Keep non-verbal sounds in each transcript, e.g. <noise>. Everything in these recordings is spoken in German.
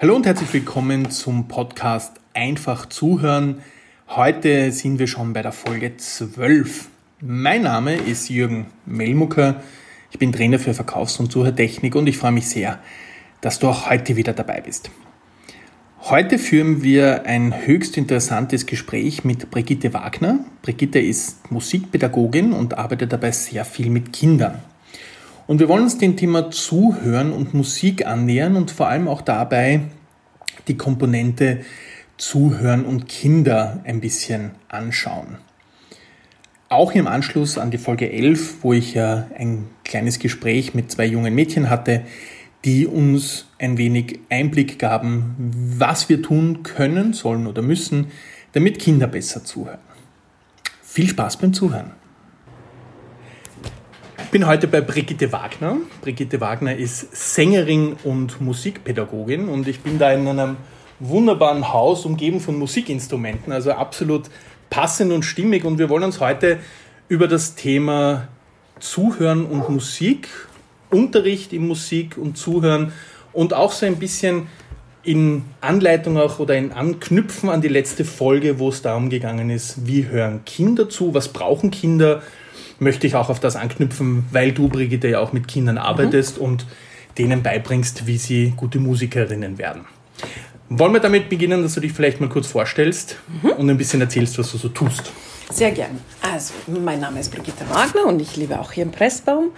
Hallo und herzlich willkommen zum Podcast Einfach zuhören. Heute sind wir schon bei der Folge 12. Mein Name ist Jürgen Melmucker. Ich bin Trainer für Verkaufs- und Zuhörtechnik und ich freue mich sehr, dass du auch heute wieder dabei bist. Heute führen wir ein höchst interessantes Gespräch mit Brigitte Wagner. Brigitte ist Musikpädagogin und arbeitet dabei sehr viel mit Kindern. Und wir wollen uns dem Thema Zuhören und Musik annähern und vor allem auch dabei die Komponente Zuhören und Kinder ein bisschen anschauen. Auch im Anschluss an die Folge 11, wo ich ja ein kleines Gespräch mit zwei jungen Mädchen hatte, die uns ein wenig Einblick gaben, was wir tun können, sollen oder müssen, damit Kinder besser zuhören. Viel Spaß beim Zuhören. Ich bin heute bei Brigitte Wagner. Brigitte Wagner ist Sängerin und Musikpädagogin und ich bin da in einem wunderbaren Haus umgeben von Musikinstrumenten, also absolut passend und stimmig und wir wollen uns heute über das Thema Zuhören und Musik, Unterricht in Musik und Zuhören und auch so ein bisschen in Anleitung auch oder in Anknüpfen an die letzte Folge, wo es darum gegangen ist, wie hören Kinder zu, was brauchen Kinder, möchte ich auch auf das anknüpfen, weil du, Brigitte, ja auch mit Kindern arbeitest mhm. und denen beibringst, wie sie gute Musikerinnen werden. Wollen wir damit beginnen, dass du dich vielleicht mal kurz vorstellst mhm. und ein bisschen erzählst, was du so tust? Sehr gern. Also, mein Name ist Brigitte Wagner und ich lebe auch hier im Pressbaum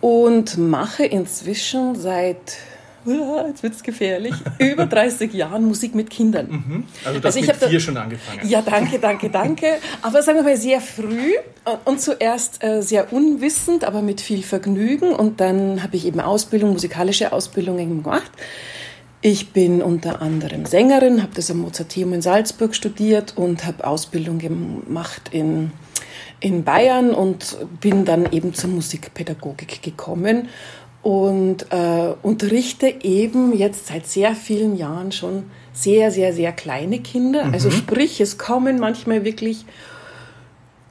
und mache inzwischen seit jetzt wird es gefährlich, über 30 Jahren Musik mit Kindern. Mhm. Also das also ich mit vier da, schon angefangen. Ja, danke, danke, danke. Aber sagen wir mal sehr früh und zuerst äh, sehr unwissend, aber mit viel Vergnügen. Und dann habe ich eben Ausbildung, musikalische Ausbildungen gemacht. Ich bin unter anderem Sängerin, habe das am Mozarteum in Salzburg studiert und habe Ausbildung gemacht in, in Bayern und bin dann eben zur Musikpädagogik gekommen und äh, unterrichte eben jetzt seit sehr vielen Jahren schon sehr, sehr, sehr kleine Kinder. Also mhm. Also sprich, es kommen manchmal wirklich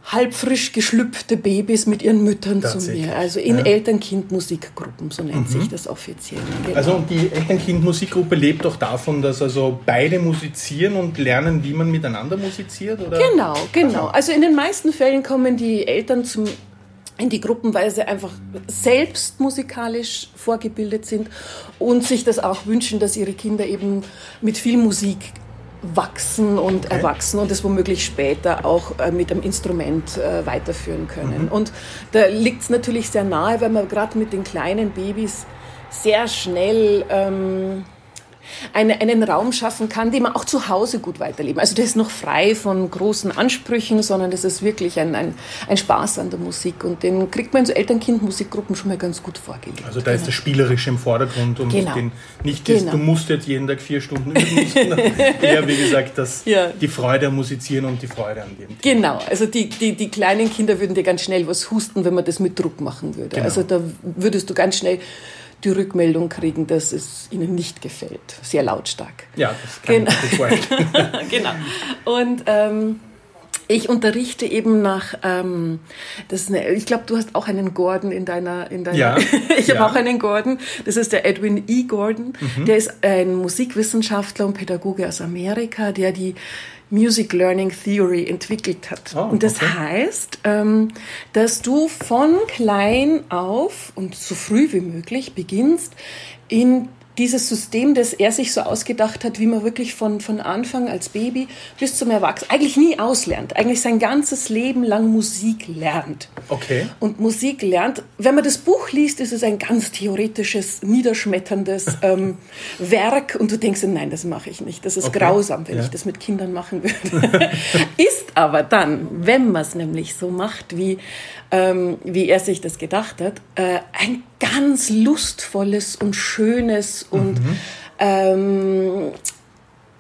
halb frisch geschlüpfte Babys mit ihren Müttern zu mir. Also in ja. Eltern-Kind-Musikgruppen, so nennt mhm. sich das offiziell. Genau. Also und die Eltern-Kind-Musikgruppe lebt auch davon, dass also beide musizieren und lernen, wie man miteinander musiziert? Oder? Genau, genau. Also in den meisten Fällen kommen die Eltern zum in die Gruppenweise einfach selbst musikalisch vorgebildet sind und sich das auch wünschen, dass ihre Kinder eben mit viel Musik wachsen und okay. erwachsen und es womöglich später auch äh, mit einem Instrument äh, weiterführen können. Mhm. Und da liegt es natürlich sehr nahe, weil man gerade mit den kleinen Babys sehr schnell ähm, eine, einen Raum schaffen kann, den man auch zu Hause gut weiterleben. Also das ist noch frei von großen Ansprüchen, sondern das ist wirklich ein, ein, ein Spaß an der Musik und den kriegt man in so Eltern-Kind-Musikgruppen schon mal ganz gut vorgelegt. Also da ist das Spielerische im Vordergrund und genau. den, nicht das, genau. du musst jetzt jeden Tag vier Stunden üben, <laughs> sondern eher, wie gesagt, das, ja. die Freude am Musizieren und die Freude an dem. Genau, also die, die, die kleinen Kinder würden dir ganz schnell was husten, wenn man das mit Druck machen würde. Genau. Also da würdest du ganz schnell die Rückmeldung kriegen, dass es ihnen nicht gefällt. Sehr lautstark. Ja, das kann genau. ich mir vorstellen. <laughs> genau. Und ähm, ich unterrichte eben nach, ähm, das eine, ich glaube, du hast auch einen Gordon in deiner, in deiner ja, <laughs> ich ja. habe auch einen Gordon, das ist der Edwin E. Gordon, mhm. der ist ein Musikwissenschaftler und Pädagoge aus Amerika, der die Music Learning Theory entwickelt hat. Oh, und das okay. heißt, ähm, dass du von klein auf und so früh wie möglich beginnst, in dieses System, das er sich so ausgedacht hat, wie man wirklich von, von Anfang als Baby bis zum Erwachsenen eigentlich nie auslernt, eigentlich sein ganzes Leben lang Musik lernt. Okay. Und Musik lernt, wenn man das Buch liest, ist es ein ganz theoretisches, niederschmetterndes <laughs> ähm, Werk und du denkst, nein, das mache ich nicht, das ist okay. grausam, wenn ja. ich das mit Kindern machen würde. <laughs> ist aber dann, wenn man es nämlich so macht, wie ähm, wie er sich das gedacht hat, äh, ein ganz lustvolles und schönes und mhm. ähm,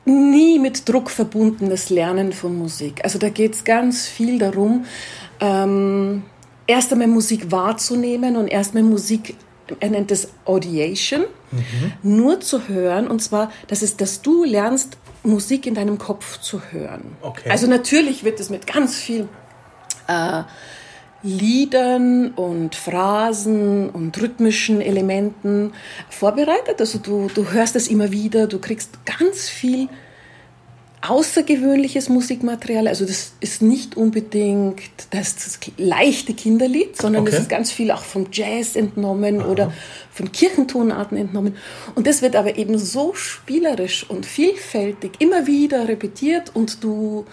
nie mit Druck verbundenes Lernen von Musik. Also da geht es ganz viel darum, ähm, erst einmal Musik wahrzunehmen und erst einmal Musik, er nennt es Audiation, mhm. nur zu hören. Und zwar, das ist, dass du lernst, Musik in deinem Kopf zu hören. Okay. Also natürlich wird es mit ganz viel äh, Liedern und Phrasen und rhythmischen Elementen vorbereitet. Also du, du hörst es immer wieder, du kriegst ganz viel außergewöhnliches Musikmaterial. Also das ist nicht unbedingt das, das leichte Kinderlied, sondern okay. es ist ganz viel auch vom Jazz entnommen Aha. oder von Kirchentonarten entnommen. Und das wird aber eben so spielerisch und vielfältig immer wieder repetiert und du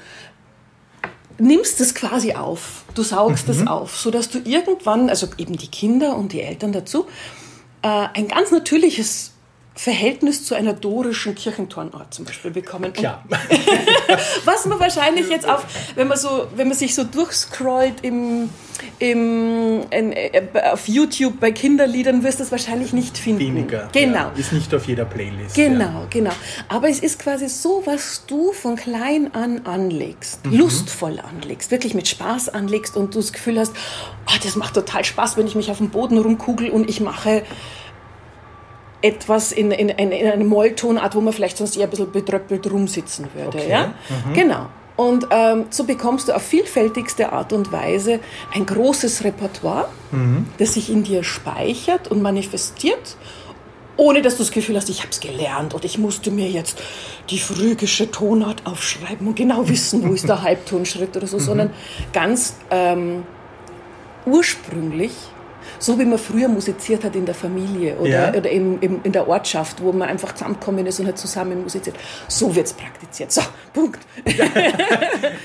nimmst es quasi auf, du saugst es mhm. auf, sodass du irgendwann, also eben die Kinder und die Eltern dazu, äh, ein ganz natürliches Verhältnis zu einer dorischen Kirchentornart zum Beispiel bekommen. Klar. <laughs> was man wahrscheinlich jetzt auf, wenn man so, wenn man sich so durchscrollt im, im, in, äh, auf YouTube bei Kinderliedern, wirst du das wahrscheinlich nicht finden. Weniger. Genau. Ja, ist nicht auf jeder Playlist. Genau, ja. genau. Aber es ist quasi so, was du von klein an anlegst, mhm. lustvoll anlegst, wirklich mit Spaß anlegst und du das Gefühl hast, oh, das macht total Spaß, wenn ich mich auf dem Boden rumkugel und ich mache etwas in, in, in, in einer Molltonart, wo man vielleicht sonst eher ein bisschen bedröppelt rumsitzen würde. Okay. Ja? Mhm. Genau. Und ähm, so bekommst du auf vielfältigste Art und Weise ein großes Repertoire, mhm. das sich in dir speichert und manifestiert, ohne dass du das Gefühl hast, ich habe es gelernt und ich musste mir jetzt die phrygische Tonart aufschreiben und genau wissen, wo ist der <laughs> Halbtonschritt oder so, mhm. sondern ganz ähm, ursprünglich so wie man früher musiziert hat in der Familie oder, ja. oder in, in, in, der Ortschaft, wo man einfach zusammengekommen ist und hat zusammen musiziert. So wird es praktiziert. So, Punkt. Ja.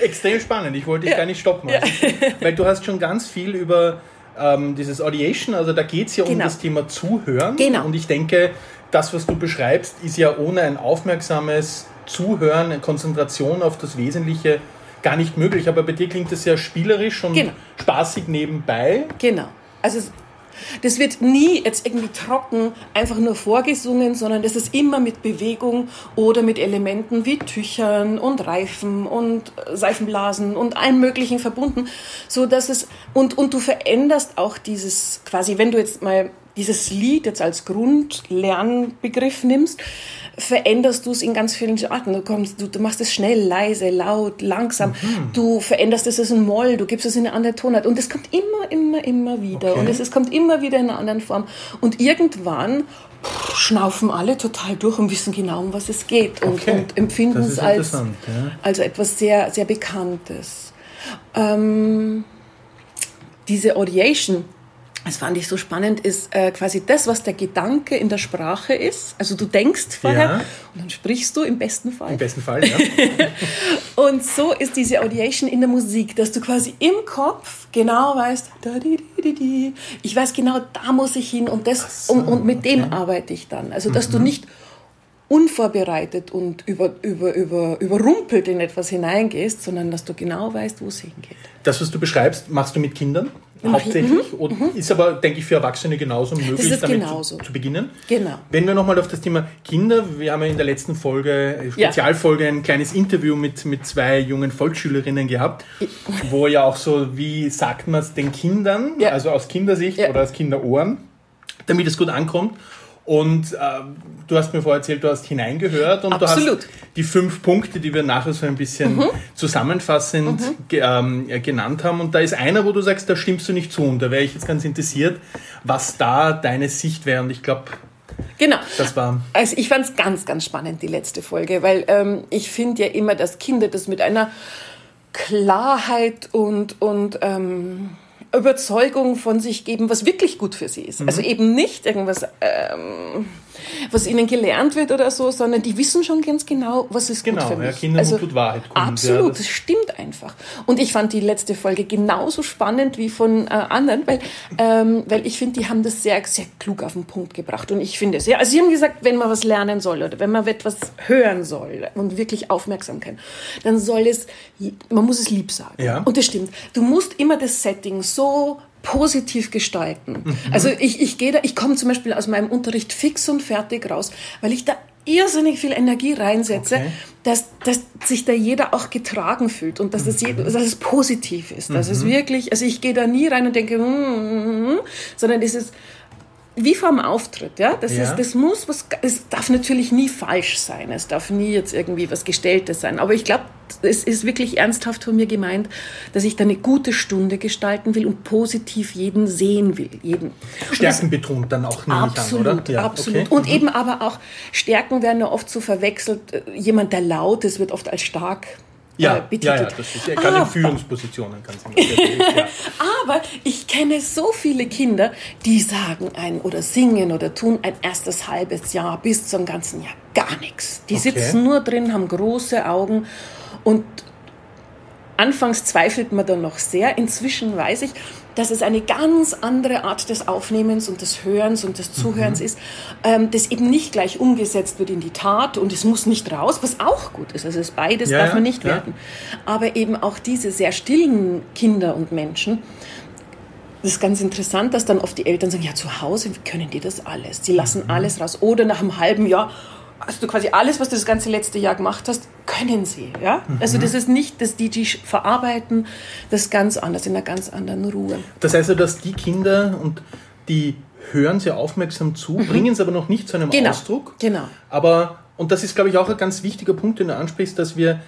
<laughs> Extrem spannend. Ich wollte dich ja. gar nicht stoppen. Also, weil du hast schon ganz viel über ähm, dieses Audiation, also da geht es ja genau. um das Thema Zuhören. Genau. Und ich denke, das, was du beschreibst, ist ja ohne ein aufmerksames Zuhören, eine Konzentration auf das Wesentliche gar nicht möglich. Aber bei dir klingt das ja spielerisch und genau. spaßig nebenbei. Genau. Also das wird nie jetzt irgendwie trocken einfach nur vorgesungen, sondern das ist immer mit Bewegung oder mit Elementen wie Tüchern und Reifen und Seifenblasen und allem Möglichen verbunden, so dass es und und du veränderst auch dieses quasi, wenn du jetzt mal dieses Lied jetzt als Grundlernbegriff nimmst, veränderst du es in ganz vielen Arten. Du, kommst, du, du machst es schnell, leise, laut, langsam. Mhm. Du veränderst es in Moll, du gibst es in eine andere Tonart. Und es kommt immer, immer, immer wieder. Okay. Und es, es kommt immer wieder in einer anderen Form. Und irgendwann schnaufen alle total durch und wissen genau, um was es geht. Und, okay. und empfinden es als, ja. also etwas sehr, sehr Bekanntes. Ähm, diese Audiation das fand ich so spannend, ist äh, quasi das, was der Gedanke in der Sprache ist. Also du denkst vorher ja. und dann sprichst du im besten Fall. Im besten Fall, ja. <laughs> und so ist diese Audiation in der Musik, dass du quasi im Kopf genau weißt, da, di, di, di, ich weiß genau, da muss ich hin und, das, so, und, und mit okay. dem arbeite ich dann. Also dass mhm. du nicht unvorbereitet und über, über, über, überrumpelt in etwas hineingehst, sondern dass du genau weißt, wo es hingeht. Das, was du beschreibst, machst du mit Kindern? Hauptsächlich. Mhm. Und mhm. ist aber, denke ich, für Erwachsene genauso möglich, damit genauso. Zu, zu, beginnen. Genau. Wenn wir nochmal auf das Thema Kinder, wir haben ja in der letzten Folge, äh, Spezialfolge, ein kleines Interview mit, mit zwei jungen Volksschülerinnen gehabt, wo ja auch so, wie sagt man es den Kindern, ja. also aus Kindersicht ja. oder aus Kinderohren, damit es gut ankommt. Und äh, du hast mir vorher erzählt, du hast hineingehört und Absolut. du hast die fünf Punkte, die wir nachher so ein bisschen mhm. zusammenfassend mhm. Ge ähm, genannt haben. Und da ist einer, wo du sagst, da stimmst du nicht zu. Und da wäre ich jetzt ganz interessiert, was da deine Sicht wäre. Und ich glaube, Genau. Das war. Also ich fand es ganz, ganz spannend, die letzte Folge, weil ähm, ich finde ja immer, dass Kinder das mit einer Klarheit und, und ähm, Überzeugung von sich geben, was wirklich gut für sie ist. Mhm. Also eben nicht irgendwas ähm, was ihnen gelernt wird oder so, sondern die wissen schon ganz genau, was ist genau, gut für mich. Ja, Kinder also, tut Wahrheit. Kund, absolut, ja, das, das, stimmt einfach. Und ich fand die letzte Folge genauso spannend wie von äh, anderen, weil, ähm, weil ich finde, die haben das sehr, sehr klug auf den Punkt gebracht. Und ich finde es, ja, also sie haben gesagt, wenn man was lernen soll oder wenn man etwas hören soll und wirklich Aufmerksamkeit, dann soll es, man muss es lieb sagen. Ja. Und das stimmt. Du musst immer das Setting so positiv gestalten. Mhm. Also ich, ich gehe da, ich komme zum Beispiel aus meinem Unterricht fix und fertig raus, weil ich da irrsinnig viel Energie reinsetze, okay. dass, dass sich da jeder auch getragen fühlt und dass, das, mhm. dass es positiv ist. Dass mhm. es wirklich, also ich gehe da nie rein und denke, mm, mm, mm, sondern es ist wie vor dem Auftritt, ja. Das, ja. Ist, das muss was, es darf natürlich nie falsch sein. Es darf nie jetzt irgendwie was Gestelltes sein. Aber ich glaube, es ist wirklich ernsthaft von mir gemeint, dass ich da eine gute Stunde gestalten will und positiv jeden sehen will. Jeden. Stärken betont dann auch nicht absolut, an, oder? Ja, absolut. Okay. Und mhm. eben aber auch Stärken werden ja oft so verwechselt. Jemand, der laut ist, wird oft als stark ja, äh, betitelt. Ja, ja, das ist gerade in Führungspositionen ganz <laughs> ja. Aber ich kenne so viele Kinder, die sagen ein oder singen oder tun ein erstes halbes Jahr bis zum ganzen Jahr gar nichts. Die okay. sitzen nur drin, haben große Augen und anfangs zweifelt man dann noch sehr. Inzwischen weiß ich, dass es eine ganz andere Art des Aufnehmens und des Hörens und des Zuhörens mhm. ist, ähm, das eben nicht gleich umgesetzt wird in die Tat und es muss nicht raus, was auch gut ist. Also es beides ja, darf man nicht ja. werden. Aber eben auch diese sehr stillen Kinder und Menschen, das ist ganz interessant, dass dann oft die Eltern sagen, ja, zu Hause können die das alles. Sie lassen mhm. alles raus. Oder nach einem halben Jahr, du quasi alles, was du das ganze letzte Jahr gemacht hast, können sie. Ja? Mhm. Also das ist nicht, dass die, die verarbeiten, das ganz anders, in einer ganz anderen Ruhe. Das heißt ja, dass die Kinder und die hören sehr aufmerksam zu, mhm. bringen es aber noch nicht zu einem genau. Ausdruck. Genau. Aber, und das ist, glaube ich, auch ein ganz wichtiger Punkt, den du ansprichst, dass wir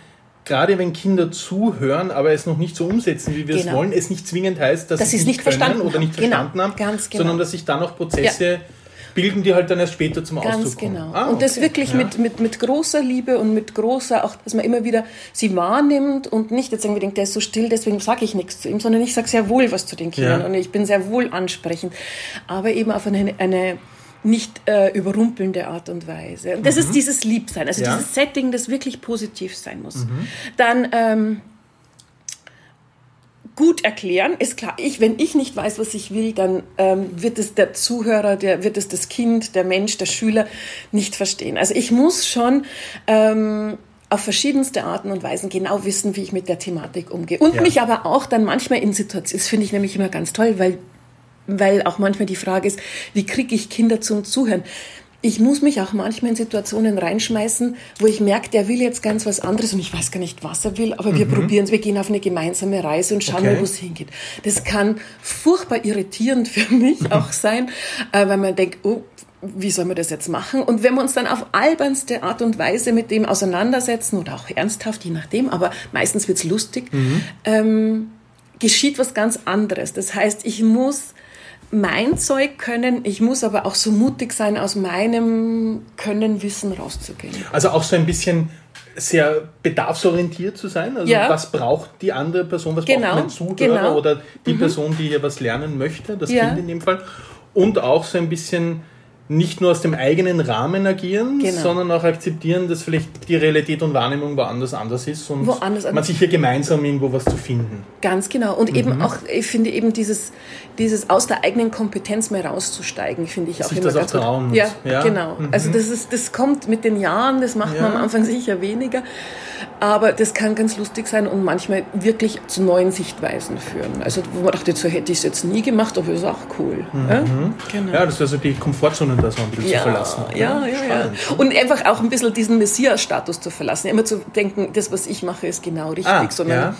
gerade wenn Kinder zuhören, aber es noch nicht so umsetzen, wie wir genau. es wollen, es nicht zwingend heißt, dass, dass sie es nicht verstanden oder nicht genau. verstanden haben, Ganz genau. sondern dass sich dann auch Prozesse ja bilden die halt dann erst später zum Ganz Ausdruck genau. Ah, und das wirklich ja. mit, mit, mit großer Liebe und mit großer, auch, dass man immer wieder sie wahrnimmt und nicht jetzt irgendwie denkt, der ist so still, deswegen sage ich nichts zu ihm, sondern ich sage sehr wohl was zu den Kindern ja. und ich bin sehr wohl ansprechend, aber eben auf eine, eine nicht äh, überrumpelnde Art und Weise. Und das mhm. ist dieses Liebsein, also ja. dieses Setting, das wirklich positiv sein muss. Mhm. Dann ähm, gut erklären. Ist klar, ich, wenn ich nicht weiß, was ich will, dann ähm, wird es der Zuhörer, der, wird es das Kind, der Mensch, der Schüler nicht verstehen. Also ich muss schon ähm, auf verschiedenste Arten und Weisen genau wissen, wie ich mit der Thematik umgehe. Und ja. mich aber auch dann manchmal in Situationen, das finde ich nämlich immer ganz toll, weil weil auch manchmal die Frage ist, wie kriege ich Kinder zum Zuhören? Ich muss mich auch manchmal in Situationen reinschmeißen, wo ich merke, der will jetzt ganz was anderes und ich weiß gar nicht, was er will, aber mhm. wir probieren es, wir gehen auf eine gemeinsame Reise und schauen okay. mal, wo es hingeht. Das kann furchtbar irritierend <laughs> für mich auch sein, äh, weil man denkt, oh, wie soll man das jetzt machen? Und wenn wir uns dann auf albernste Art und Weise mit dem auseinandersetzen oder auch ernsthaft, je nachdem, aber meistens wird's lustig, mhm. ähm, geschieht was ganz anderes. Das heißt, ich muss mein Zeug können, ich muss aber auch so mutig sein, aus meinem Können, Wissen rauszugehen. Also auch so ein bisschen sehr bedarfsorientiert zu sein. Also ja. was braucht die andere Person, was genau. braucht mein Zuhörer genau. oder die mhm. Person, die hier was lernen möchte, das ja. Kind in dem Fall. Und auch so ein bisschen nicht nur aus dem eigenen Rahmen agieren, genau. sondern auch akzeptieren, dass vielleicht die Realität und Wahrnehmung woanders anders ist und woanders man sich hier gemeinsam irgendwo was zu finden. Ganz genau. Und mhm. eben auch, ich finde eben dieses, dieses aus der eigenen Kompetenz mehr rauszusteigen, finde ich auch sich immer das ganz auch trauen gut. Ja, ja, genau. Mhm. Also das ist, das kommt mit den Jahren, das macht ja. man am Anfang sicher weniger. Aber das kann ganz lustig sein und manchmal wirklich zu neuen Sichtweisen führen. Also wo man dachte, so hätte ich es jetzt nie gemacht, aber ist auch cool. Mhm. Ja? Genau. ja, das ist also die Komfortzone da so ein bisschen ja, zu verlassen. Ja, ja, ja, Und einfach auch ein bisschen diesen Messias-Status zu verlassen. Immer zu denken, das, was ich mache, ist genau richtig, ah, sondern ja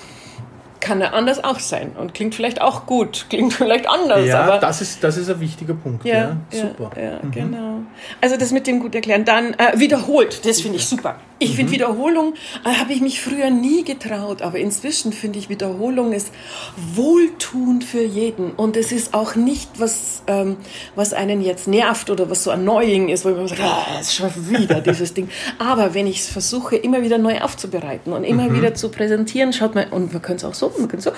kann er anders auch sein und klingt vielleicht auch gut, <laughs> klingt vielleicht anders. Ja, aber das ist, das ist ein wichtiger Punkt. Ja, ja super. Ja, mhm. genau. Also das mit dem gut erklären. Dann äh, wiederholt, das finde ich super. Ich mhm. finde Wiederholung, äh, habe ich mich früher nie getraut, aber inzwischen finde ich Wiederholung ist wohltuend für jeden und es ist auch nicht was, ähm, was einen jetzt nervt oder was so annoying ist, wo man sagt, ah, es ist schon wieder dieses Ding. Aber wenn ich es versuche, immer wieder neu aufzubereiten und immer mhm. wieder zu präsentieren, schaut mal, und man könnte es auch so man kann so,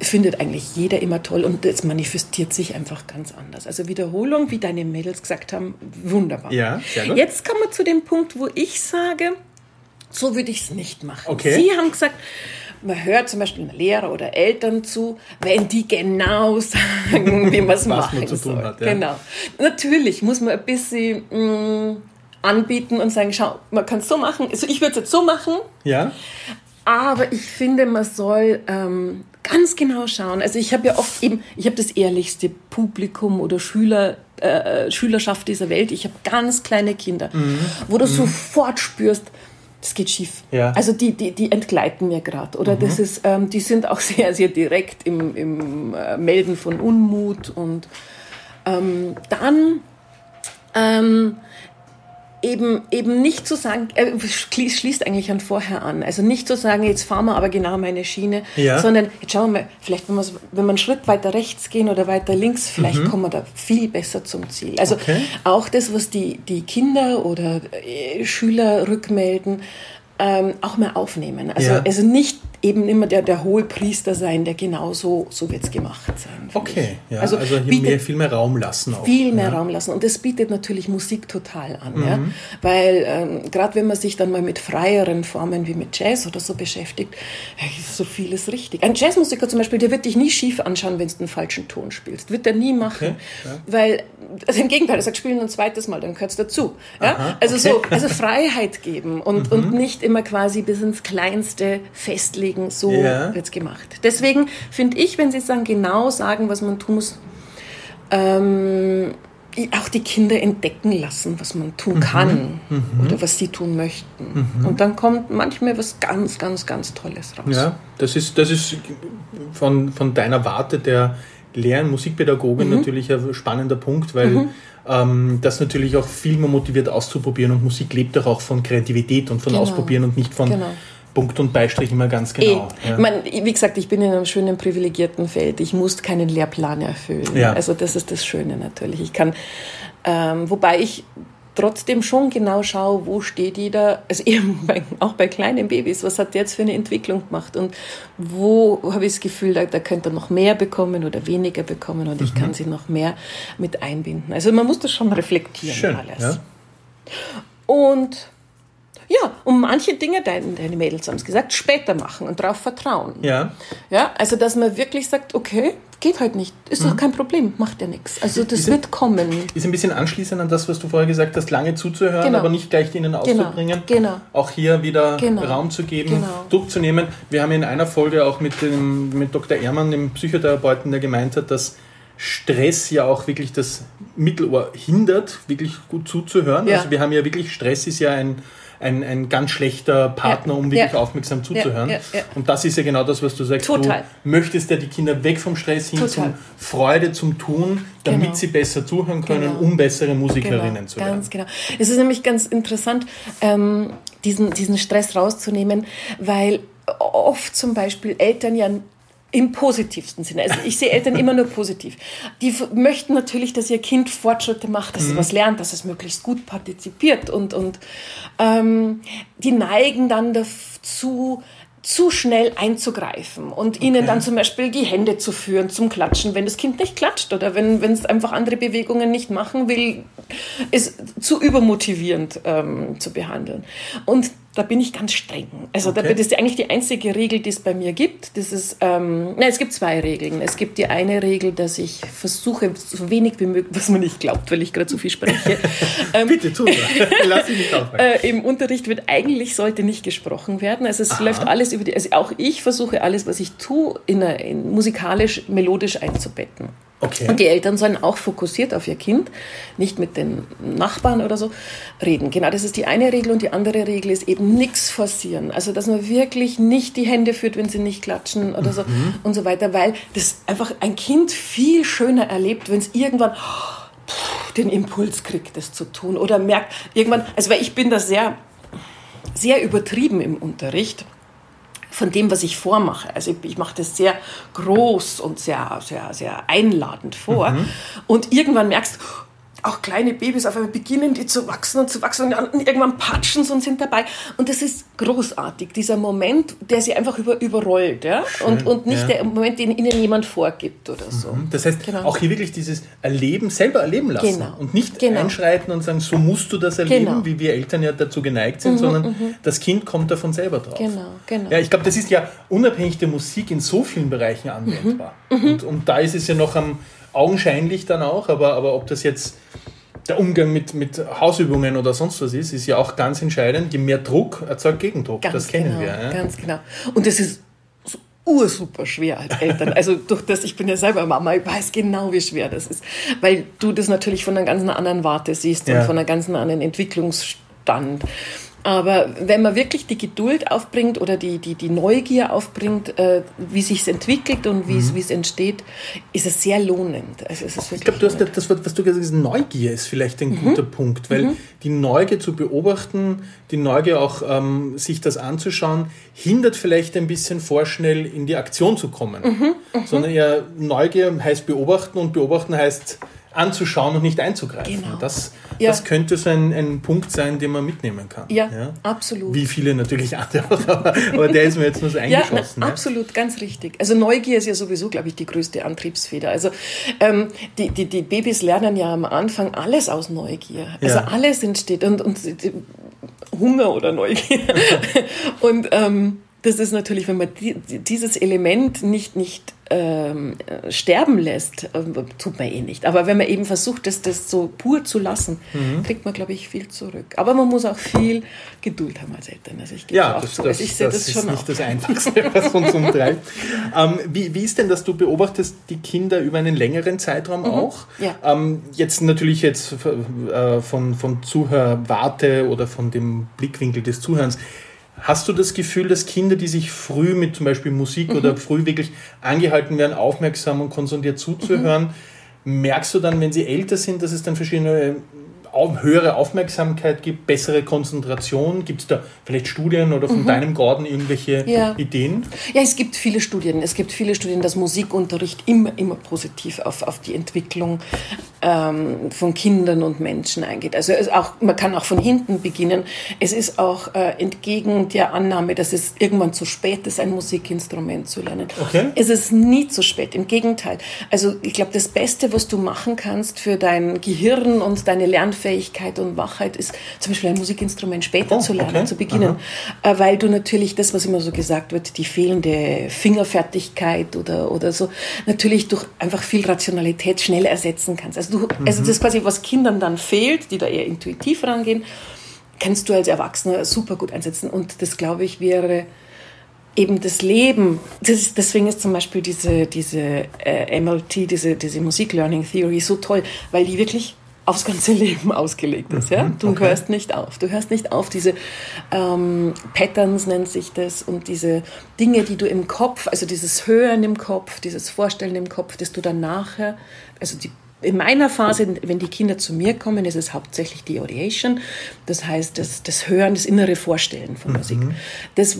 findet eigentlich jeder immer toll und es manifestiert sich einfach ganz anders. Also Wiederholung, wie deine Mädels gesagt haben, wunderbar. Ja, sehr gut. Jetzt kommen wir zu dem Punkt, wo ich sage, so würde ich es nicht machen. Okay. Sie haben gesagt, man hört zum Beispiel Lehrer oder Eltern zu, wenn die genau <laughs> sagen, wie <laughs> man es machen man soll. Hat, ja. Genau. Natürlich muss man ein bisschen mh, mm, anbieten und sagen, schau, man kann es so machen. Also ich würde es jetzt so machen. Ja. Aber ich finde, man soll ähm, ganz genau schauen. Also ich habe ja oft eben, ich habe das ehrlichste Publikum oder Schüler, äh, Schülerschaft dieser Welt. Ich habe ganz kleine Kinder, mhm. wo du mhm. sofort spürst, das geht schief. Ja. Also die, die, die entgleiten mir gerade. Oder mhm. das ist, ähm, die sind auch <laughs> sehr, sehr direkt im, im äh, Melden von Unmut und Ähm, dann ähm, eben, eben nicht zu sagen, äh, schließt eigentlich an vorher an. Also nicht zu sagen, jetzt fahren wir aber genau meine Schiene, ja. sondern jetzt schauen wir mal, vielleicht wenn, wenn wir einen Schritt weiter rechts gehen oder weiter links, vielleicht mhm. kommen wir da viel besser zum Ziel. Also okay. auch das, was die, die Kinder oder äh, Schüler rückmelden, ähm, auch mehr aufnehmen. Also, ja. also nicht eben immer der, der hohe Priester sein, der genauso so wird es gemacht sein. Okay, ja, also, also hier mehr, viel mehr Raum lassen. Auch, viel mehr ja. Raum lassen. Und das bietet natürlich Musik total an. Mhm. Ja? Weil ähm, gerade wenn man sich dann mal mit freieren Formen wie mit Jazz oder so beschäftigt, ist so vieles richtig. Ein Jazzmusiker zum Beispiel, der wird dich nie schief anschauen, wenn du den falschen Ton spielst. Wird er nie machen. Okay, ja. Weil, also im Gegenteil, er sagt, spielen ein zweites Mal, dann gehört es dazu. Ja? Aha, also okay. so, also Freiheit geben und, mhm. und nicht immer quasi bis ins Kleinste festlegen deswegen so ja. wird es gemacht. Deswegen finde ich, wenn Sie sagen, genau sagen, was man tun muss, ähm, auch die Kinder entdecken lassen, was man tun mhm. kann mhm. oder was sie tun möchten. Mhm. Und dann kommt manchmal was ganz, ganz, ganz Tolles raus. Ja, das ist, das ist von, von deiner Warte der Lehren Musikpädagogin mhm. natürlich ein spannender Punkt, weil mhm. ähm, das natürlich auch viel mehr motiviert auszuprobieren und Musik lebt doch auch von Kreativität und von genau. Ausprobieren und nicht von genau Punkt und Beistrich immer ganz genau. Ja. Ich meine, wie gesagt, ich bin in einem schönen privilegierten Feld. Ich muss keinen Lehrplan erfüllen. Ja. Also das ist das Schöne natürlich. Ich kann, ähm, wobei ich trotzdem schon genau schaue, wo steht jeder, also <laughs> eben bei, auch bei kleinen Babys, was hat der jetzt für eine Entwicklung gemacht und wo habe ich das Gefühl, da, da könnte er noch mehr bekommen oder weniger bekommen und mhm. ich kann sie noch mehr mit einbinden. Also man muss das schon reflektieren Schön, alles. Ja. Und ja, und manche Dinge, deine, deine Mädels haben es gesagt, später machen und darauf vertrauen. Ja. Ja, also dass man wirklich sagt, okay, geht halt nicht, ist mhm. doch kein Problem, macht ja nichts. Also das ist wird kommen. Ist ein bisschen anschließend an das, was du vorher gesagt hast, lange zuzuhören, genau. aber nicht gleich ihnen genau. auszubringen. Genau. genau. Auch hier wieder genau. Raum zu geben, genau. Druck zu nehmen. Wir haben in einer Folge auch mit, dem, mit Dr. Ehrmann, dem Psychotherapeuten, der gemeint hat, dass Stress ja auch wirklich das Mittelohr hindert, wirklich gut zuzuhören. Ja. Also wir haben ja wirklich, Stress ist ja ein ein, ein ganz schlechter Partner, um wirklich ja. aufmerksam zuzuhören. Ja, Und das ist ja genau das, was du sagst. Total. Du möchtest ja die Kinder weg vom Stress hin Total. zum Freude, zum Tun, damit genau. sie besser zuhören können, genau. um bessere Musikerinnen genau. zu werden. Ganz genau. Es ist nämlich ganz interessant, ähm, diesen, diesen Stress rauszunehmen, weil oft zum Beispiel Eltern ja im positivsten Sinne. Also ich sehe Eltern immer nur positiv. Die möchten natürlich, dass ihr Kind Fortschritte macht, dass mhm. es was lernt, dass es möglichst gut partizipiert und, und ähm, die neigen dann dazu, zu schnell einzugreifen und okay. ihnen dann zum Beispiel die Hände zu führen zum Klatschen, wenn das Kind nicht klatscht oder wenn, wenn es einfach andere Bewegungen nicht machen will, ist zu übermotivierend ähm, zu behandeln. Und da bin ich ganz streng. Also okay. das ist eigentlich die einzige Regel, die es bei mir gibt. Das ist, ähm, nein, es gibt zwei Regeln. Es gibt die eine Regel, dass ich versuche, so wenig wie möglich, was man nicht glaubt, weil ich gerade so viel spreche. <laughs> ähm, Bitte, tu <laughs> Lass mich nicht äh, Im Unterricht wird eigentlich, sollte nicht gesprochen werden. Also es Aha. läuft alles über die, also auch ich versuche alles, was ich tue, in, in musikalisch, melodisch einzubetten. Okay. Und die Eltern sollen auch fokussiert auf ihr Kind, nicht mit den Nachbarn oder so, reden. Genau, das ist die eine Regel. Und die andere Regel ist eben nichts forcieren. Also, dass man wirklich nicht die Hände führt, wenn sie nicht klatschen oder so mhm. und so weiter, weil das einfach ein Kind viel schöner erlebt, wenn es irgendwann den Impuls kriegt, das zu tun oder merkt irgendwann, also weil ich bin da sehr, sehr übertrieben im Unterricht von dem, was ich vormache. Also ich, ich mache das sehr groß und sehr, sehr, sehr einladend vor. Mhm. Und irgendwann merkst du, auch kleine Babys auf einmal beginnen die zu wachsen und zu wachsen und irgendwann patschen sie und sind dabei. Und das ist großartig, dieser Moment, der sie einfach über, überrollt. Ja? und, und nicht ja. der Moment, den ihnen jemand vorgibt oder so. Mhm. Das heißt, genau. auch hier wirklich dieses Erleben, selber erleben lassen. Genau. Und nicht genau. einschreiten und sagen, so musst du das erleben, genau. wie wir Eltern ja dazu geneigt sind, mhm, sondern mhm. das Kind kommt davon selber drauf. Genau, genau. Ja, ich glaube, das ist ja unabhängig der Musik in so vielen Bereichen anwendbar. Mhm. mhm. Und, und da ist es ja noch am augenscheinlich dann auch, aber, aber ob das jetzt der Umgang mit, mit Hausübungen oder sonst was ist, ist ja auch ganz entscheidend. Je mehr Druck erzeugt Gegendruck. Ganz das kennen genau, wir. Ja? Ganz genau. Und das ist ursuper schwer als Eltern. Also durch das, ich bin ja selber Mama, ich weiß genau, wie schwer das ist. Weil du das natürlich von einer ganz anderen Warte siehst ja. und von einer ganz anderen Entwicklungs Stand. Aber wenn man wirklich die Geduld aufbringt oder die, die, die Neugier aufbringt, äh, wie sich entwickelt und wie mhm. es entsteht, ist es sehr lohnend. Also es ich glaube, du hast das, was du gesagt hast, Neugier ist vielleicht ein mhm. guter Punkt, weil mhm. die Neugier zu beobachten, die Neugier auch ähm, sich das anzuschauen, hindert vielleicht ein bisschen vorschnell in die Aktion zu kommen. Mhm. Mhm. Sondern eher Neugier heißt beobachten und beobachten heißt anzuschauen und nicht einzugreifen. Genau. Das, ja. das könnte so ein, ein Punkt sein, den man mitnehmen kann. Ja, ja? absolut. Wie viele natürlich andere, <laughs> aber, aber der ist mir jetzt nur so eingeschossen. Ja, na, absolut, ganz richtig. Also Neugier ist ja sowieso, glaube ich, die größte Antriebsfeder. Also ähm, die, die, die Babys lernen ja am Anfang alles aus Neugier. Also alles entsteht und, und Hunger oder Neugier. <laughs> und ähm, das ist natürlich, wenn man die, dieses Element nicht, nicht ähm, sterben lässt, äh, tut man eh nicht. Aber wenn man eben versucht, das, das so pur zu lassen, mhm. kriegt man, glaube ich, viel zurück. Aber man muss auch viel Geduld haben als Eltern. Also ich ja, das, das, also ich das, das ist nicht auch. das Einfachste, was uns umtreibt. <laughs> ähm, wie, wie ist denn, dass du beobachtest die Kinder über einen längeren Zeitraum mhm. auch? Ja. Ähm, jetzt natürlich jetzt äh, von, von Zuhörwarte oder von dem Blickwinkel des Zuhörens Hast du das Gefühl, dass Kinder, die sich früh mit zum Beispiel Musik mhm. oder früh wirklich angehalten werden, aufmerksam und konzentriert zuzuhören, mhm. merkst du dann, wenn sie älter sind, dass es dann verschiedene höhere Aufmerksamkeit gibt, bessere Konzentration? Gibt es da vielleicht Studien oder von mhm. deinem Gordon irgendwelche ja. Ideen? Ja, es gibt viele Studien. Es gibt viele Studien, dass Musikunterricht immer, immer positiv auf, auf die Entwicklung ähm, von Kindern und Menschen eingeht. Also auch, man kann auch von hinten beginnen. Es ist auch äh, entgegen der Annahme, dass es irgendwann zu spät ist, ein Musikinstrument zu lernen. Okay. Es ist nie zu spät. Im Gegenteil. Also ich glaube, das Beste, was du machen kannst für dein Gehirn und deine Lernfähigkeit, Lernfähigkeit und Wachheit ist zum Beispiel ein Musikinstrument später oh, zu lernen, okay. zu beginnen, Aha. Äh, weil du natürlich das, was immer so gesagt wird, die fehlende Fingerfertigkeit oder, oder so, natürlich durch einfach viel Rationalität schnell ersetzen kannst. Also, du, mhm. also das ist quasi, was Kindern dann fehlt, die da eher intuitiv rangehen, kannst du als Erwachsener super gut einsetzen. Und das, glaube ich, wäre eben das Leben. Das ist, deswegen ist zum Beispiel diese, diese äh, MLT, diese, diese Musik Learning Theory so toll, weil die wirklich aufs ganze <laughs> Leben ausgelegt ist. Ja? Mhm, du okay. hörst nicht auf. Du hörst nicht auf. Diese ähm, Patterns nennt sich das und diese Dinge, die du im Kopf, also dieses Hören im Kopf, dieses Vorstellen im Kopf, das du dann nachher, also die in meiner Phase, wenn die Kinder zu mir kommen, ist es hauptsächlich die Audiation. Das heißt, das, das Hören, das innere Vorstellen von mhm. Musik. Das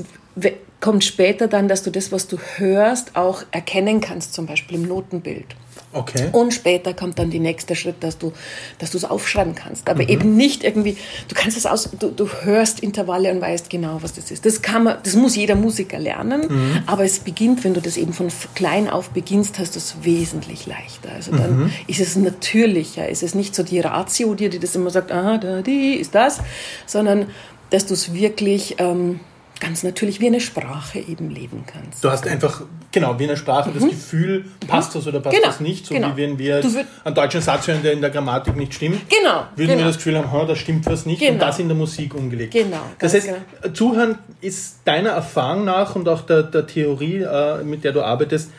kommt später dann, dass du das, was du hörst, auch erkennen kannst, zum Beispiel im Notenbild. Okay. Und später kommt dann der nächste Schritt, dass du, dass du es aufschreiben kannst. Aber mhm. eben nicht irgendwie, du kannst es aus, du, du hörst Intervalle und weißt genau, was das ist. Das kann man, das muss jeder Musiker lernen. Mhm. Aber es beginnt, wenn du das eben von klein auf beginnst, hast du es wesentlich leichter. Also dann mhm. ist es natürlicher. Es ist nicht so die Ratio, die dir das immer sagt, ah, da, die ist das, sondern dass du es wirklich, ähm, ganz natürlich wie eine Sprache eben leben kannst. Du hast einfach, genau, wie eine Sprache mhm. das Gefühl, passt das oder passt genau. das nicht, so genau. wie wenn wir einen deutschen Satz hören, der in der Grammatik nicht stimmt, genau. würden genau. wir das Gefühl haben, da stimmt was nicht und genau. das in der Musik umgelegt. Genau. Das heißt. Zuhören ist deiner Erfahrung nach und auch der, der Theorie, äh, mit der du arbeitest,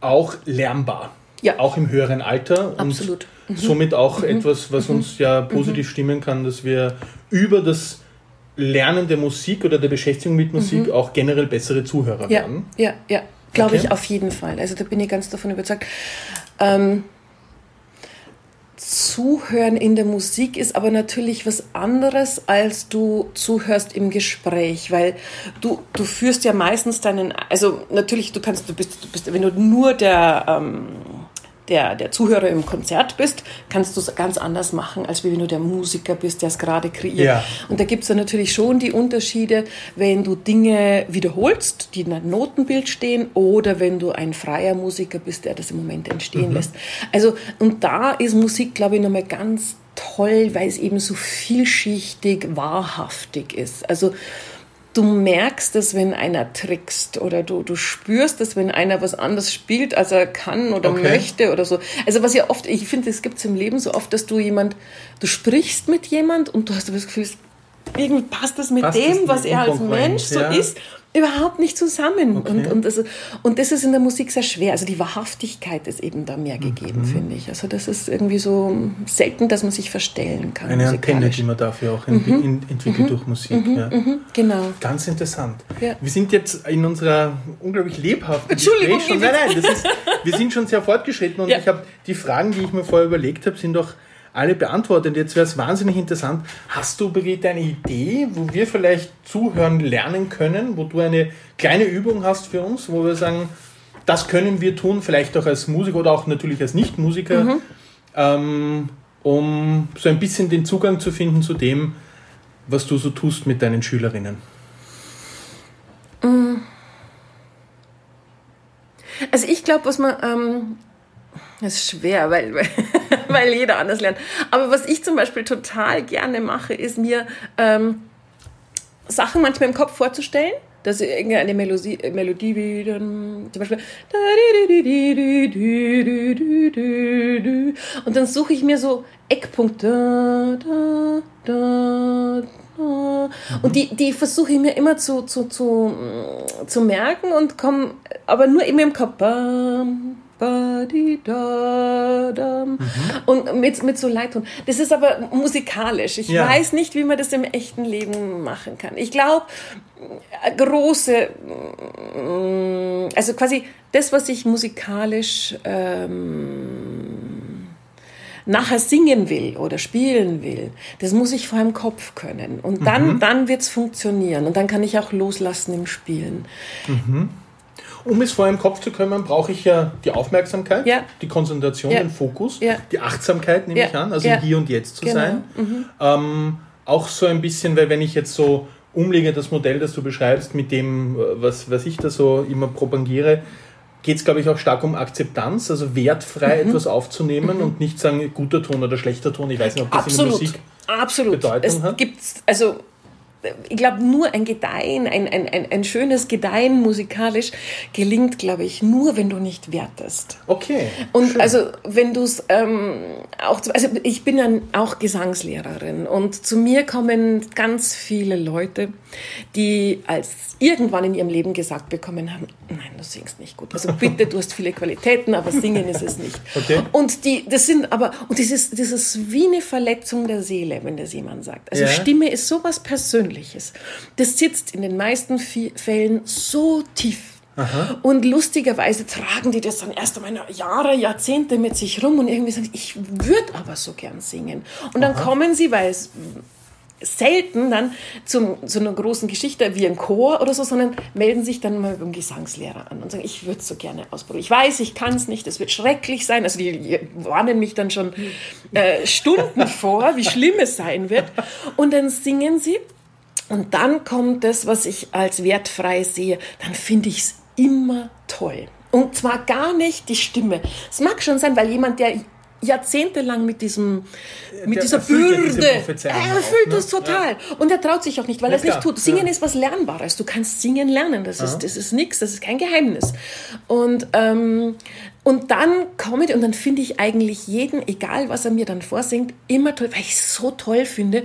auch lernbar. Ja. Auch im höheren Alter. Absolut. Und mhm. somit auch mhm. etwas, was mhm. uns ja positiv mhm. stimmen kann, dass wir über das Lernen der Musik oder der Beschäftigung mit Musik mhm. auch generell bessere Zuhörer ja, werden. Ja, ja, glaube okay. ich auf jeden Fall. Also da bin ich ganz davon überzeugt. Ähm, Zuhören in der Musik ist aber natürlich was anderes, als du zuhörst im Gespräch, weil du, du führst ja meistens deinen, also natürlich, du kannst, du bist, du bist wenn du nur der, ähm, der, der Zuhörer im Konzert bist, kannst du es ganz anders machen, als wenn du der Musiker bist, der es gerade kreiert. Ja. Und da gibt es ja natürlich schon die Unterschiede, wenn du Dinge wiederholst, die in einem Notenbild stehen, oder wenn du ein freier Musiker bist, der das im Moment entstehen mhm. lässt. Also, und da ist Musik, glaube ich, nochmal ganz toll, weil es eben so vielschichtig, wahrhaftig ist. Also, du merkst es, wenn einer trickst oder du, du spürst es, wenn einer was anderes spielt, als er kann oder okay. möchte oder so. Also was ja oft, ich finde, es gibt es im Leben so oft, dass du jemand, du sprichst mit jemand und du hast das Gefühl, irgendwie passt das mit passt dem, das was er als Mensch so ja. ist überhaupt nicht zusammen. Okay. Und, und, das, und das ist in der Musik sehr schwer. Also die Wahrhaftigkeit ist eben da mehr gegeben, mhm. finde ich. Also das ist irgendwie so selten, dass man sich verstellen kann. Eine Antenne, die man dafür auch mhm. entwickelt mhm. durch Musik. Mhm. Ja. Mhm. Genau. Ganz interessant. Ja. Wir sind jetzt in unserer unglaublich lebhaften Entschuldigung, schon. Nein, nein, ist, wir sind schon sehr fortgeschritten und ja. ich habe die Fragen, die ich mir vorher überlegt habe, sind doch alle beantwortet. Jetzt wäre es wahnsinnig interessant. Hast du, Brigitte, eine Idee, wo wir vielleicht zuhören lernen können, wo du eine kleine Übung hast für uns, wo wir sagen, das können wir tun, vielleicht auch als Musiker oder auch natürlich als Nichtmusiker, mhm. ähm, um so ein bisschen den Zugang zu finden zu dem, was du so tust mit deinen Schülerinnen? Mm. Also ich glaube, was man ähm, das ist schwer, weil, <laughs> weil jeder anders lernt. Aber was ich zum Beispiel total gerne mache, ist mir ähm, Sachen manchmal im Kopf vorzustellen. Dass irgendeine Melodie, Melodie wie dann zum Beispiel und dann suche ich mir so Eckpunkte und die, die versuche ich mir immer zu, zu, zu, zu merken und komme aber nur immer im Kopf Mhm. Und mit, mit so Leitton. Das ist aber musikalisch. Ich ja. weiß nicht, wie man das im echten Leben machen kann. Ich glaube, große, mm, also quasi das, was ich musikalisch ähm, nachher singen will oder spielen will, das muss ich vor im Kopf können. Und dann, mhm. dann wird es funktionieren. Und dann kann ich auch loslassen im Spielen. Mhm um es vor im Kopf zu kümmern, brauche ich ja die Aufmerksamkeit, ja. die Konzentration, ja. den Fokus, ja. die Achtsamkeit, nehme ich an, also hier und jetzt zu genau. sein. Mhm. Ähm, auch so ein bisschen, weil wenn ich jetzt so umlege, das Modell, das du beschreibst, mit dem, äh, was, was ich da so immer propagiere, geht es, glaube ich, auch stark um Akzeptanz, also wertfrei mhm. etwas aufzunehmen mhm. und nicht sagen, guter Ton oder schlechter Ton. Ich weiß nicht, ob das Absolut. in der Musik Absolut. Bedeutung es hat. Gibt's, also ich glaube, nur ein Gedeihen, ein, ein, ein, ein schönes Gedeihen musikalisch gelingt, glaube ich, nur, wenn du nicht wertest. Okay. Und schön. also, wenn du es ähm, auch, also ich bin dann auch Gesangslehrerin und zu mir kommen ganz viele Leute, die als irgendwann in ihrem Leben gesagt bekommen haben, nein, du singst nicht gut. Also bitte, du hast viele Qualitäten, aber singen ist es nicht. Okay. Und die, das sind aber, und das ist wie eine Verletzung der Seele, wenn das jemand sagt. Also ja. Stimme ist sowas Persönliches. Das sitzt in den meisten Fällen so tief. Aha. Und lustigerweise tragen die das dann erst einmal Jahre, Jahrzehnte mit sich rum und irgendwie sagen, ich würde aber so gern singen. Und dann Aha. kommen sie, weil es selten dann zu einer großen Geschichte wie ein Chor oder so, sondern melden sich dann mal beim Gesangslehrer an und sagen, ich würde es so gerne ausprobieren. Ich weiß, ich kann es nicht, es wird schrecklich sein. Also die warnen mich dann schon äh, Stunden <laughs> vor, wie schlimm es sein wird. Und dann singen sie und dann kommt das, was ich als wertfrei sehe, dann finde ich es immer toll. Und zwar gar nicht die Stimme. Es mag schon sein, weil jemand, der jahrzehntelang mit diesem mit der dieser Bürde. er erfüllt ne? das total. Ja. Und er traut sich auch nicht, weil ja, er es nicht tut. Singen ja. ist was Lernbares. Du kannst singen lernen. Das ist, das ist nichts, das ist kein Geheimnis. Und, ähm, und dann komme ich und dann finde ich eigentlich jeden, egal was er mir dann vorsingt, immer toll, weil ich es so toll finde,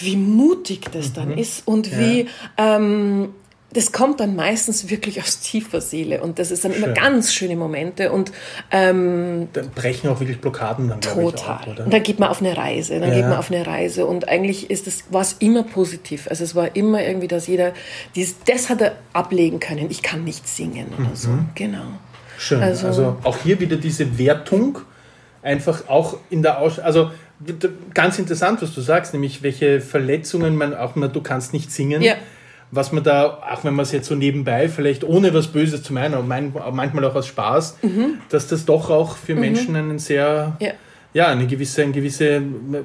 wie mutig das mhm. dann ist und wie ähm, das kommt dann meistens wirklich aus tiefer Seele und das ist dann Schön. immer ganz schöne Momente und ähm, dann brechen auch wirklich Blockaden dann total. Ich, auch? Und dann geht man auf eine Reise, dann ja. geht man auf eine Reise und eigentlich ist es war es immer positiv. Also es war immer irgendwie, dass jeder dieses, das hat er ablegen können. Ich kann nicht singen oder mhm. so. Genau. Schön. Also, also, auch hier wieder diese Wertung einfach auch in der Aus also ganz interessant, was du sagst, nämlich welche Verletzungen man auch mal du kannst nicht singen. Ja was man da, auch wenn man es jetzt so nebenbei, vielleicht ohne was Böses zu meinen, aber manchmal auch aus Spaß, mhm. dass das doch auch für mhm. Menschen einen sehr ja ja, eine gewisse, eine gewisse,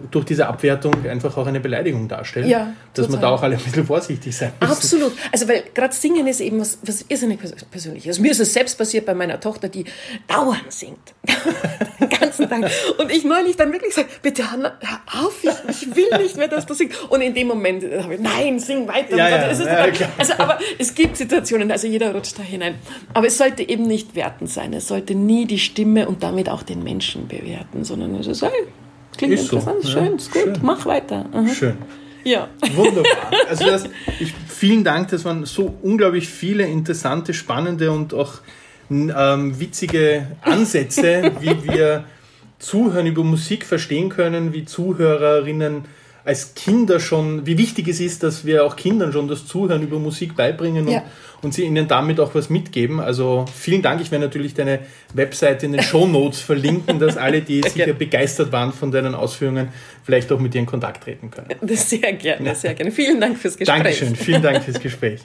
durch diese Abwertung einfach auch eine Beleidigung darstellt. Ja, dass man da auch alle ein bisschen vorsichtig sein muss. Absolut. Also, weil gerade Singen ist eben was, was irrsinnig Persönliches. Also, mir ist es selbst passiert bei meiner Tochter, die dauernd singt. <laughs> Den ganzen Tag. Und ich neulich dann wirklich gesagt, bitte Hanna, hör auf, ich, ich will nicht mehr, dass du singst. Und in dem Moment habe ich, nein, sing weiter. Ja, ja, ja, also, aber es gibt Situationen, also jeder rutscht da hinein. Aber es sollte eben nicht wertend sein. Es sollte nie die Stimme und damit auch den Menschen bewerten, sondern es ist, hey, klingt ist interessant, so. schön, ist gut, schön. mach weiter. Aha. Schön. Ja. Wunderbar. <laughs> Also das, ich, vielen Dank, das waren so unglaublich viele interessante, spannende und auch ähm, witzige Ansätze, <laughs> wie wir Zuhören über Musik verstehen können, wie Zuhörerinnen als Kinder schon, wie wichtig es ist, dass wir auch Kindern schon das Zuhören über Musik beibringen und, ja. und sie ihnen damit auch was mitgeben. Also vielen Dank. Ich werde natürlich deine Webseite in den Show Notes <laughs> verlinken, dass alle, die sicher gerne. begeistert waren von deinen Ausführungen, vielleicht auch mit dir in Kontakt treten können. Das <laughs> sehr gerne, sehr gerne. Vielen Dank fürs Gespräch. Dankeschön. Vielen Dank fürs <laughs> Gespräch.